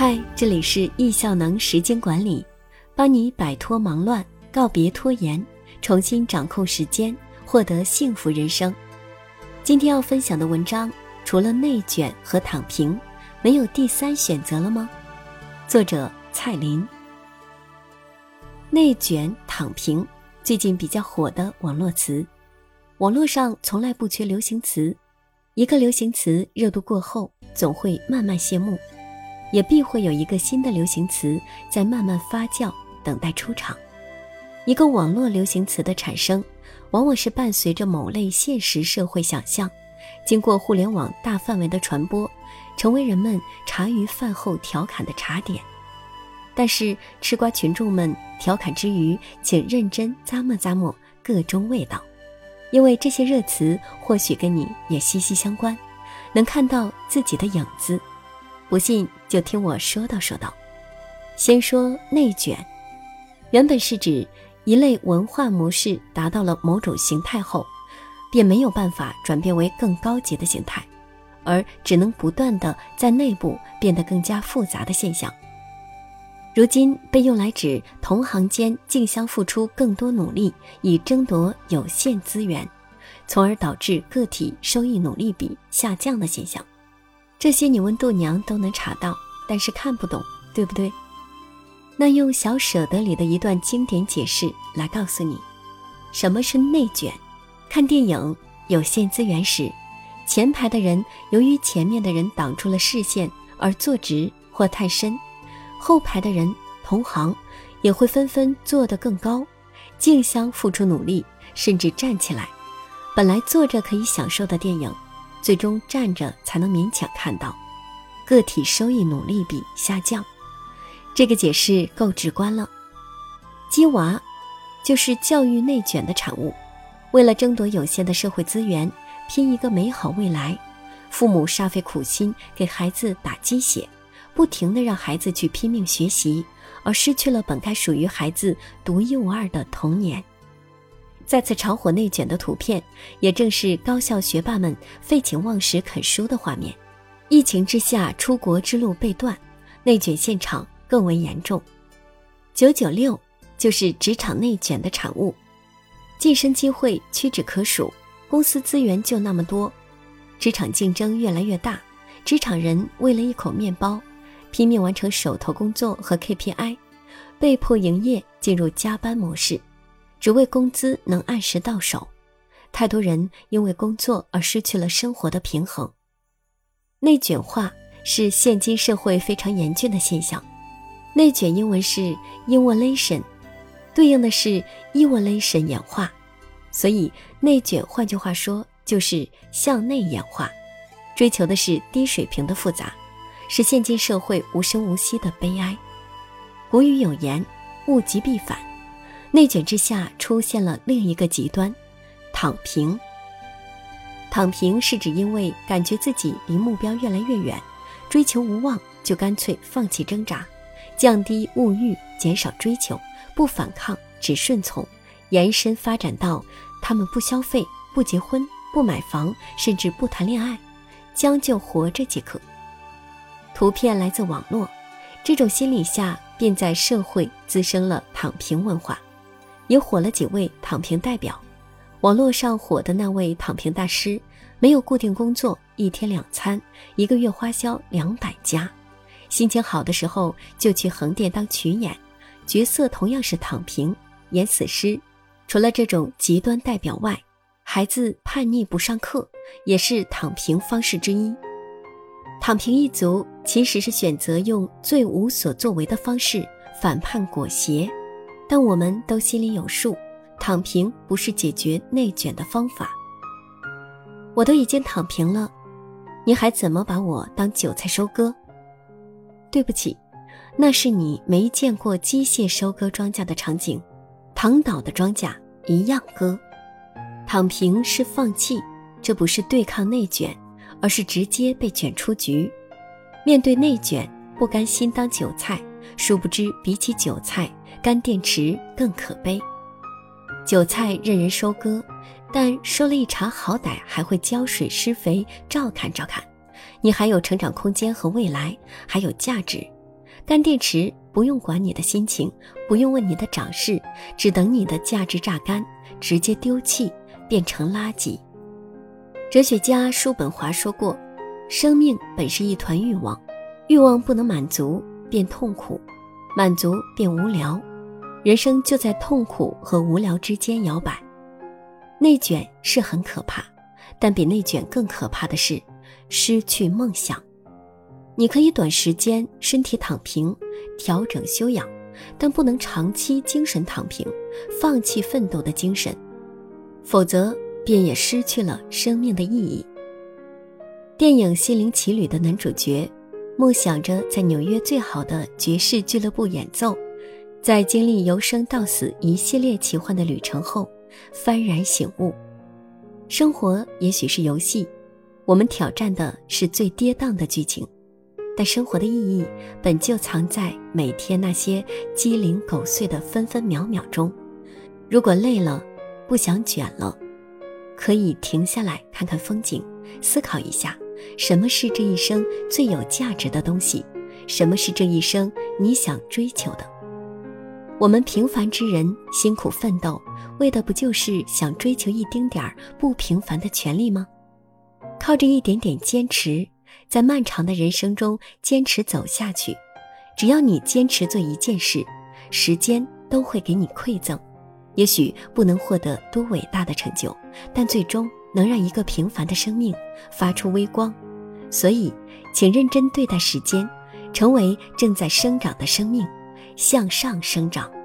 嗨，这里是易效能时间管理，帮你摆脱忙乱，告别拖延，重新掌控时间，获得幸福人生。今天要分享的文章，除了内卷和躺平，没有第三选择了吗？作者蔡林。内卷、躺平，最近比较火的网络词。网络上从来不缺流行词，一个流行词热度过后，总会慢慢谢幕，也必会有一个新的流行词在慢慢发酵，等待出场。一个网络流行词的产生，往往是伴随着某类现实社会想象，经过互联网大范围的传播，成为人们茶余饭后调侃的茶点。但是吃瓜群众们调侃之余，请认真咂摸咂摸各中味道。因为这些热词或许跟你也息息相关，能看到自己的影子。不信就听我说道说道。先说内卷，原本是指一类文化模式达到了某种形态后，便没有办法转变为更高级的形态，而只能不断的在内部变得更加复杂的现象。如今被用来指同行间竞相付出更多努力，以争夺有限资源，从而导致个体收益努力比下降的现象。这些你问度娘都能查到，但是看不懂，对不对？那用《小舍得》里的一段经典解释来告诉你，什么是内卷。看电影有限资源时，前排的人由于前面的人挡住了视线而坐直或太深。后排的人同行也会纷纷坐得更高，竞相付出努力，甚至站起来。本来坐着可以享受的电影，最终站着才能勉强看到。个体收益努力比下降，这个解释够直观了。鸡娃就是教育内卷的产物。为了争夺有限的社会资源，拼一个美好未来，父母煞费苦心给孩子打鸡血。不停地让孩子去拼命学习，而失去了本该属于孩子独一无二的童年。再次炒火内卷的图片，也正是高校学霸们废寝忘食啃书的画面。疫情之下，出国之路被断，内卷现场更为严重。九九六就是职场内卷的产物，晋升机会屈指可数，公司资源就那么多，职场竞争越来越大，职场人为了一口面包。拼命完成手头工作和 KPI，被迫营业进入加班模式，只为工资能按时到手。太多人因为工作而失去了生活的平衡。内卷化是现今社会非常严峻的现象。内卷英文是 involution，对应的是 evolution 演化，所以内卷换句话说就是向内演化，追求的是低水平的复杂。是现今社会无声无息的悲哀。古语有言：“物极必反。”内卷之下出现了另一个极端——躺平。躺平是指因为感觉自己离目标越来越远，追求无望，就干脆放弃挣扎，降低物欲，减少追求，不反抗，只顺从，延伸发展到他们不消费、不结婚、不买房，甚至不谈恋爱，将就活着即可。图片来自网络，这种心理下便在社会滋生了躺平文化，也火了几位躺平代表。网络上火的那位躺平大师，没有固定工作，一天两餐，一个月花销两百加，心情好的时候就去横店当群演，角色同样是躺平演死尸。除了这种极端代表外，孩子叛逆不上课也是躺平方式之一。躺平一族其实是选择用最无所作为的方式反叛裹挟，但我们都心里有数，躺平不是解决内卷的方法。我都已经躺平了，你还怎么把我当韭菜收割？对不起，那是你没见过机械收割庄稼的场景，躺倒的庄稼一样割。躺平是放弃，这不是对抗内卷。而是直接被卷出局，面对内卷不甘心当韭菜，殊不知比起韭菜，干电池更可悲。韭菜任人收割，但收了一茬好歹还会浇水施肥，照看照看，你还有成长空间和未来，还有价值。干电池不用管你的心情，不用问你的长势，只等你的价值榨干，直接丢弃，变成垃圾。哲学家叔本华说过：“生命本是一团欲望，欲望不能满足，变痛苦；满足变无聊。人生就在痛苦和无聊之间摇摆。内卷是很可怕，但比内卷更可怕的是失去梦想。”你可以短时间身体躺平，调整修养，但不能长期精神躺平，放弃奋斗的精神，否则便也失去了生命的意义。电影《心灵奇旅》的男主角，梦想着在纽约最好的爵士俱乐部演奏，在经历由生到死一系列奇幻的旅程后，幡然醒悟：生活也许是游戏，我们挑战的是最跌宕的剧情。但生活的意义本就藏在每天那些鸡零狗碎的分分秒秒中。如果累了，不想卷了，可以停下来看看风景，思考一下什么是这一生最有价值的东西，什么是这一生你想追求的。我们平凡之人辛苦奋斗，为的不就是想追求一丁点儿不平凡的权利吗？靠着一点点坚持。在漫长的人生中坚持走下去，只要你坚持做一件事，时间都会给你馈赠。也许不能获得多伟大的成就，但最终能让一个平凡的生命发出微光。所以，请认真对待时间，成为正在生长的生命，向上生长。